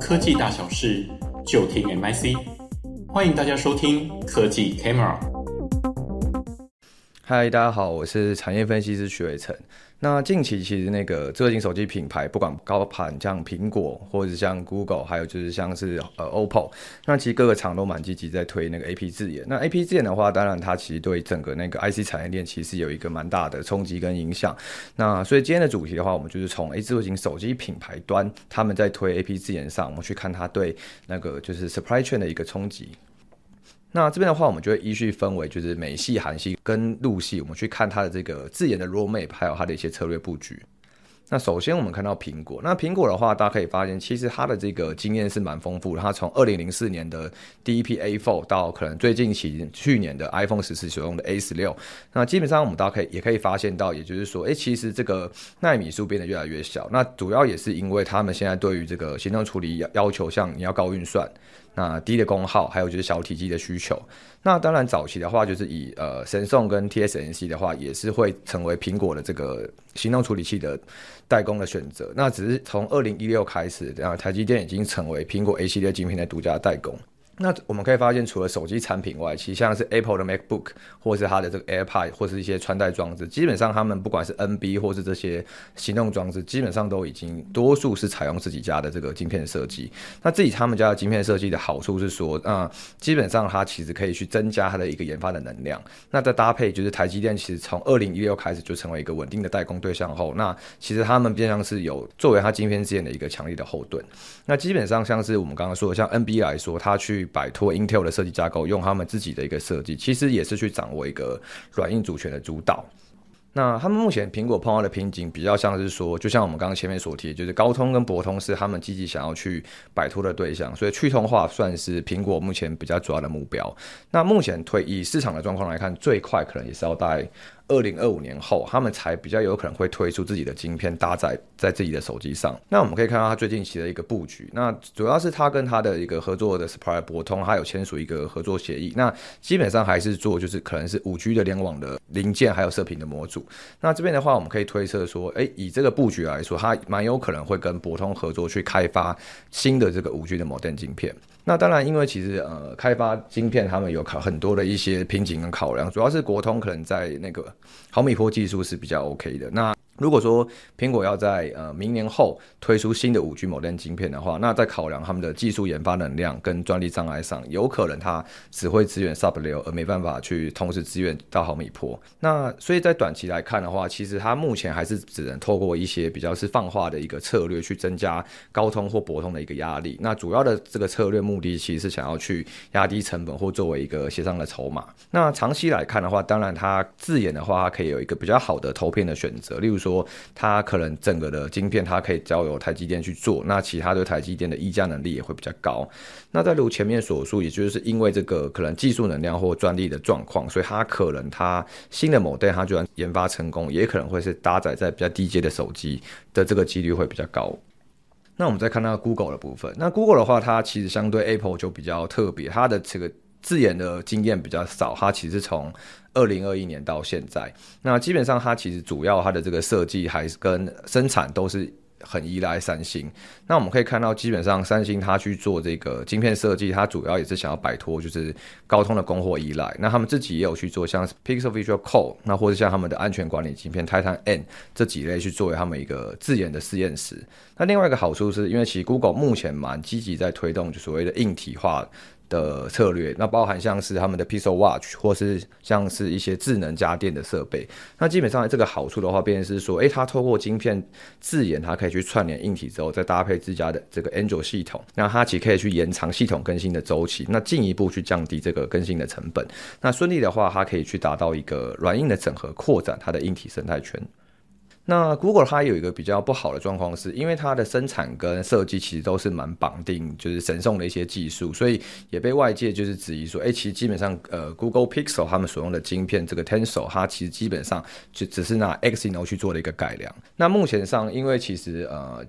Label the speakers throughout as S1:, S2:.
S1: 科技大小事，就听 MIC。欢迎大家收听科技 Camera。
S2: 嗨，大家好，我是产业分析师许伟成。那近期其实那个智慧型手机品牌，不管高盘像苹果，或者像 Google，还有就是像是呃 OPPO，那其实各个厂都蛮积极在推那个 AP 自研。那 AP 自研的话，当然它其实对整个那个 IC 产业链其实有一个蛮大的冲击跟影响。那所以今天的主题的话，我们就是从 A 智慧型手机品牌端他们在推 AP 自研上，我们去看它对那个就是 supply chain 的一个冲击。那这边的话，我们就会依序分为就是美系、韩系跟陆系，我们去看它的这个自研的 roadmap，还有它的一些策略布局。那首先我们看到苹果，那苹果的话，大家可以发现，其实它的这个经验是蛮丰富的。它从二零零四年的第一批 A4 到可能最近期去年的 iPhone 十四所用的 A 十六，那基本上我们大家可以也可以发现到，也就是说，诶，其实这个纳米数变得越来越小。那主要也是因为他们现在对于这个行动处理要要求，像你要高运算。那低的功耗，还有就是小体积的需求。那当然早期的话，就是以呃神送跟 TSMC 的话，也是会成为苹果的这个行动处理器的代工的选择。那只是从二零一六开始，然后台积电已经成为苹果 A 系列晶片的独家代工。那我们可以发现，除了手机产品外，其实像是 Apple 的 MacBook，或是它的这个 AirPod，或是一些穿戴装置，基本上他们不管是 NB 或是这些行动装置，基本上都已经多数是采用自己家的这个晶片设计。那自己他们家的晶片设计的好处是说，啊、基本上它其实可以去增加它的一个研发的能量。那再搭配就是台积电，其实从二零一六开始就成为一个稳定的代工对象后，那其实他们变相是有作为它晶片之间的一个强力的后盾。那基本上像是我们刚刚说的，像 NB 来说，它去摆脱 Intel 的设计架构，用他们自己的一个设计，其实也是去掌握一个软硬主权的主导。那他们目前苹果碰到的瓶颈，比较像是说，就像我们刚刚前面所提，就是高通跟博通是他们积极想要去摆脱的对象，所以去通化算是苹果目前比较主要的目标。那目前推以市场的状况来看，最快可能也是要带。二零二五年后，他们才比较有可能会推出自己的晶片，搭载在自己的手机上。那我们可以看到他最近期的一个布局，那主要是他跟他的一个合作的 supplier 博通，他有签署一个合作协议。那基本上还是做就是可能是五 G 的联网的零件，还有射频的模组。那这边的话，我们可以推测说，诶，以这个布局来说，他蛮有可能会跟博通合作去开发新的这个五 G 的 modem 晶片。那当然，因为其实呃，开发晶片他们有考很多的一些瓶颈跟考量，主要是国通可能在那个毫米波技术是比较 OK 的。那如果说苹果要在呃明年后推出新的五 G modem 晶片的话，那在考量他们的技术研发能量跟专利障碍上，有可能它只会支援 Sub 六，而没办法去同时支援到毫米波。那所以在短期来看的话，其实它目前还是只能透过一些比较是放话的一个策略去增加高通或博通的一个压力。那主要的这个策略目的其实是想要去压低成本或作为一个协商的筹码。那长期来看的话，当然它自研的话，它可以有一个比较好的投片的选择，例如说。它可能整个的晶片，它可以交由台积电去做，那其他对台积电的议价能力也会比较高。那再如前面所述，也就是因为这个可能技术能量或专利的状况，所以它可能它新的某代它就算研发成功，也可能会是搭载在比较低阶的手机的这个几率会比较高。那我们再看到 Google 的部分，那 Google 的话，它其实相对 Apple 就比较特别，它的这个。自研的经验比较少，它其实从二零二一年到现在，那基本上它其实主要它的这个设计还是跟生产都是。很依赖三星，那我们可以看到，基本上三星它去做这个晶片设计，它主要也是想要摆脱就是高通的供货依赖。那他们自己也有去做像 Pixel Visual Core，那或者像他们的安全管理晶片 Titan N 这几类去作为他们一个自研的实验室。那另外一个好处是因为其实 Google 目前蛮积极在推动就所谓的硬体化的策略，那包含像是他们的 Pixel Watch，或是像是一些智能家电的设备。那基本上这个好处的话，便是说，诶，它透过晶片自研，它可以去串联硬体之后，再搭配自家的这个 Android 系统，那它其实可以去延长系统更新的周期，那进一步去降低这个更新的成本。那顺利的话，它可以去达到一个软硬的整合，扩展它的硬体生态圈。那 Google 它有一个比较不好的状况，是因为它的生产跟设计其实都是蛮绑定，就是神送的一些技术，所以也被外界就是质疑说，哎、其实基本上呃，Google Pixel 他们所用的晶片这个 Tensor，它其实基本上就只是拿 Exynos 去做了一个改良。那目前上，因为其实呃。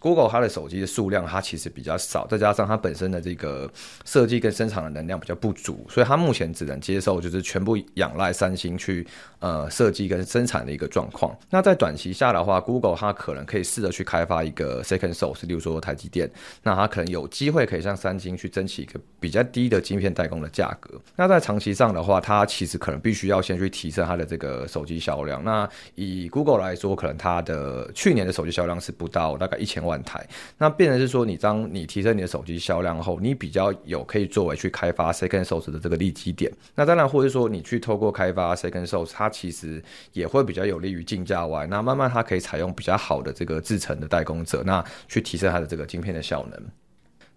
S2: Google 它的手机的数量它其实比较少，再加上它本身的这个设计跟生产的能量比较不足，所以它目前只能接受就是全部仰赖三星去呃设计跟生产的一个状况。那在短期下的话，Google 它可能可以试着去开发一个 second source，例如说台积电，那它可能有机会可以向三星去争取一个比较低的晶片代工的价格。那在长期上的话，它其实可能必须要先去提升它的这个手机销量。那以 Google 来说，可能它的去年的手机销量是不到大概一千万。万台，那变成是说，你当你提升你的手机销量后，你比较有可以作为去开发 second source 的这个利基点。那当然，或者说你去透过开发 second source，它其实也会比较有利于竞价外。那慢慢它可以采用比较好的这个制成的代工者，那去提升它的这个晶片的效能。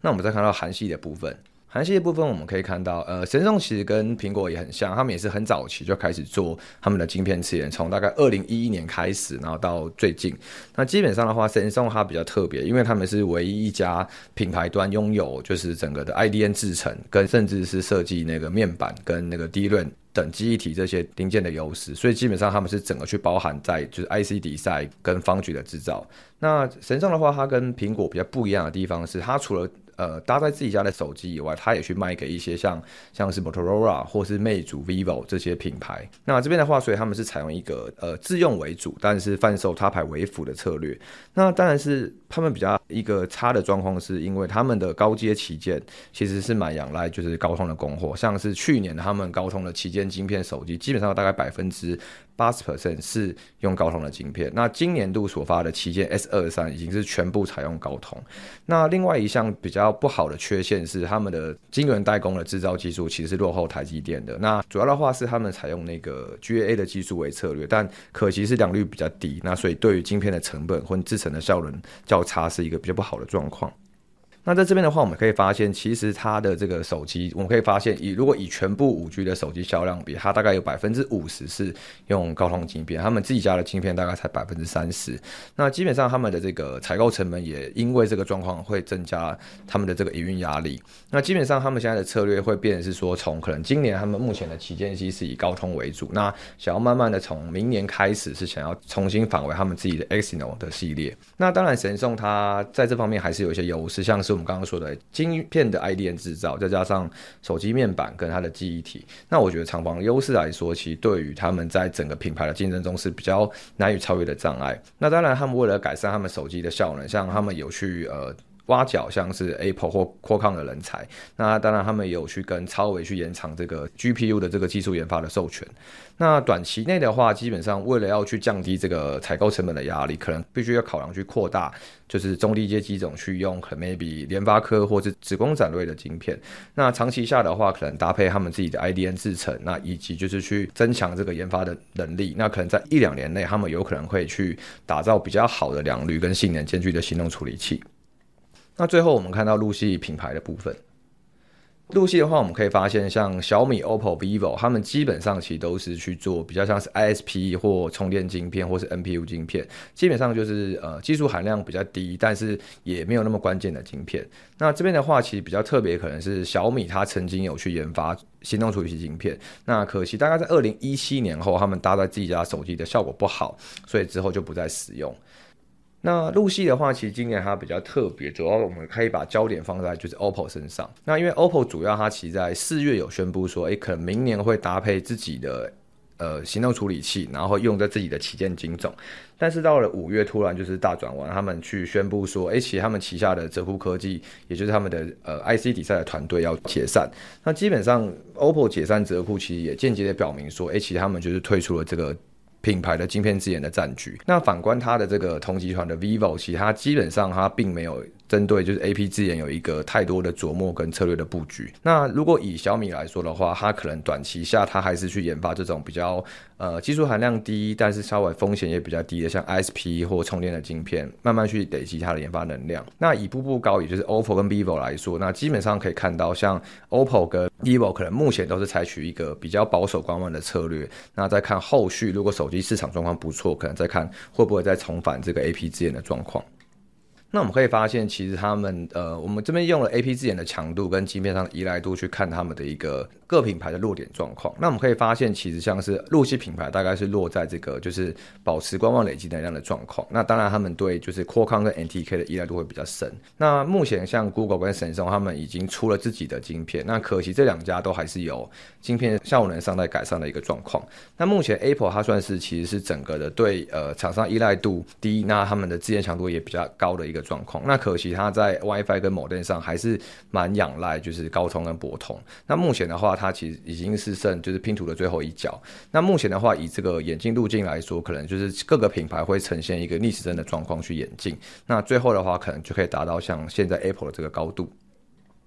S2: 那我们再看到韩系的部分。韩系的部分，我们可以看到，呃，神送其实跟苹果也很像，他们也是很早期就开始做他们的晶片次元，从大概二零一一年开始，然后到最近。那基本上的话，神送它比较特别，因为他们是唯一一家品牌端拥有就是整个的 IDN 制程，跟甚至是设计那个面板跟那个 DRAM 等记忆体这些零件的优势，所以基本上他们是整个去包含在就是 IC Design 跟方局的制造。那神送的话，它跟苹果比较不一样的地方是，它除了呃，搭载自己家的手机以外，他也去卖给一些像像是 Motorola 或是魅族、vivo 这些品牌。那这边的话，所以他们是采用一个呃自用为主，但是贩售他牌为辅的策略。那当然是他们比较一个差的状况，是因为他们的高阶旗舰其实是蛮仰赖就是高通的供货，像是去年他们高通的旗舰晶片手机，基本上大概百分之八十 percent 是用高通的晶片。那今年度所发的旗舰 S 二三已经是全部采用高通。那另外一项比较。不好的缺陷是，他们的晶圆代工的制造技术其实是落后台积电的。那主要的话是他们采用那个 GAA 的技术为策略，但可惜是良率比较低。那所以对于晶片的成本或制成的效能较差，是一个比较不好的状况。那在这边的话，我们可以发现，其实它的这个手机，我们可以发现，以如果以全部五 G 的手机销量比，它大概有百分之五十是用高通晶片，他们自己家的晶片大概才百分之三十。那基本上他们的这个采购成本也因为这个状况会增加他们的这个营运压力。那基本上他们现在的策略会变成是说，从可能今年他们目前的旗舰机是以高通为主，那想要慢慢的从明年开始是想要重新返回他们自己的 Exynos 的系列。那当然神送它在这方面还是有一些优势，像是。我们刚刚说的晶片的 IDM 制造，再加上手机面板跟它的记忆体，那我觉得厂房优势来说，其实对于他们在整个品牌的竞争中是比较难以超越的障碍。那当然，他们为了改善他们手机的效能，像他们有去呃。挖角像是 Apple 或 Qualcomm 的人才，那当然他们也有去跟超微去延长这个 GPU 的这个技术研发的授权。那短期内的话，基本上为了要去降低这个采购成本的压力，可能必须要考量去扩大，就是中低阶机种去用，可能 maybe 联发科或是紫光展锐的晶片。那长期下的话，可能搭配他们自己的 IDM 制程，那以及就是去增强这个研发的能力。那可能在一两年内，他们有可能会去打造比较好的良率跟性能兼具的行动处理器。那最后我们看到陆系品牌的部分，陆系的话，我们可以发现像小米、OPPO、vivo，他们基本上其实都是去做比较像是 ISP 或充电晶片，或是 NPU 晶片，基本上就是呃技术含量比较低，但是也没有那么关键的晶片。那这边的话，其实比较特别，可能是小米它曾经有去研发行动处理器晶片，那可惜大概在二零一七年后，他们搭在自己家手机的效果不好，所以之后就不再使用。那陆系的话，其实今年它比较特别，主要我们可以把焦点放在就是 OPPO 身上。那因为 OPPO 主要它其实在四月有宣布说，诶，可能明年会搭配自己的呃行动处理器，然后用在自己的旗舰晶种。但是到了五月，突然就是大转弯，他们去宣布说，诶，其实他们旗下的泽库科技，也就是他们的呃 IC 底赛的团队要解散。那基本上 OPPO 解散泽库，其实也间接的表明说，诶，其实他们就是退出了这个。品牌的晶片自研的战局。那反观它的这个同集团的 vivo，其实它基本上它并没有。针对就是 AP 自研有一个太多的琢磨跟策略的布局。那如果以小米来说的话，它可能短期下它还是去研发这种比较呃技术含量低，但是稍微风险也比较低的，像 ISP 或充电的晶片，慢慢去累积它的研发能量。那以步步高，也就是 OPPO 跟 vivo 来说，那基本上可以看到，像 OPPO 跟 vivo 可能目前都是采取一个比较保守观望的策略。那再看后续，如果手市场状况不错，可能再看会不会再重返这个 AP 资源的状况。那我们可以发现，其实他们呃，我们这边用了 AP 字眼的强度跟芯片上的依赖度去看他们的一个各品牌的落点状况。那我们可以发现，其实像是陆系品牌大概是落在这个就是保持观望累积能量的状况。那当然，他们对就是 Qualcomm 跟 NTK 的依赖度会比较深。那目前像 Google 跟神送他们已经出了自己的晶片，那可惜这两家都还是有晶片效能上在改善的一个状况。那目前 Apple 它算是其实是整个的对呃厂商依赖度低，那他们的自研强度也比较高的一个状况。那可惜它在 WiFi 跟 modem 上还是蛮仰赖，就是高通跟博通。那目前的话，它其实已经是剩就是拼图的最后一角。那目前的话，以这个眼镜路径来说，可能就是各个品牌会呈现一个逆时针的状况去演进。那最后的话，可能就可以达到像现在 Apple 的这个高度。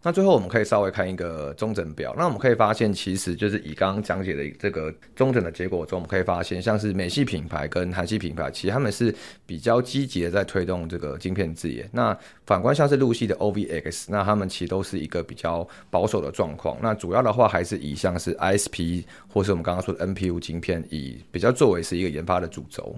S2: 那最后我们可以稍微看一个中诊表，那我们可以发现，其实就是以刚刚讲解的这个中诊的结果中，我们可以发现，像是美系品牌跟韩系品牌，其实他们是比较积极的在推动这个晶片自研。那反观像是陆系的 OVX，那他们其实都是一个比较保守的状况。那主要的话还是以像是 ISP 或是我们刚刚说的 NPU 晶片，以比较作为是一个研发的主轴。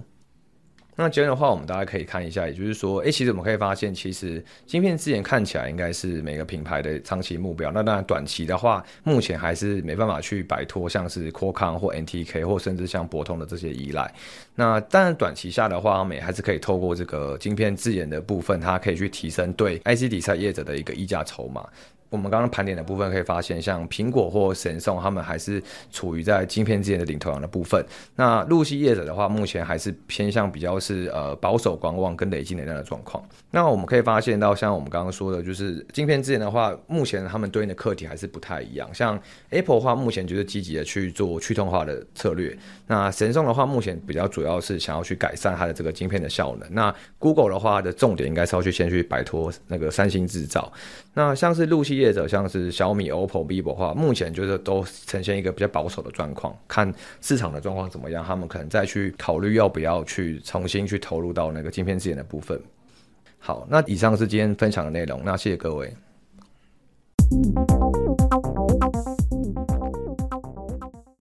S2: 那今天的话，我们大家可以看一下，也就是说，诶，其实我们可以发现，其实晶片自研看起来应该是每个品牌的长期目标。那当然，短期的话，目前还是没办法去摆脱像是 Qualcomm 或 NTK 或甚至像博通的这些依赖。那当然，短期下的话，我们也还是可以透过这个晶片自研的部分，它可以去提升对 IC 底材业者的一个议价筹码。我们刚刚盘点的部分可以发现，像苹果或神送，他们还是处于在晶片之间的领头羊的部分。那陆系业者的话，目前还是偏向比较是呃保守观望跟累积能量的状况。那我们可以发现到，像我们刚刚说的，就是晶片之间的话，目前他们对应的课题还是不太一样。像 Apple 的话，目前就是积极的去做去痛化的策略。那神送的话，目前比较主要是想要去改善它的这个晶片的效能。那 Google 的话的重点应该是要去先去摆脱那个三星制造。那像是陆系业者，像是小米、OPPO、vivo 话，目前就是都呈现一个比较保守的状况，看市场的状况怎么样，他们可能再去考虑要不要去重新去投入到那个晶片自研的部分。好，那以上是今天分享的内容，那谢谢各位。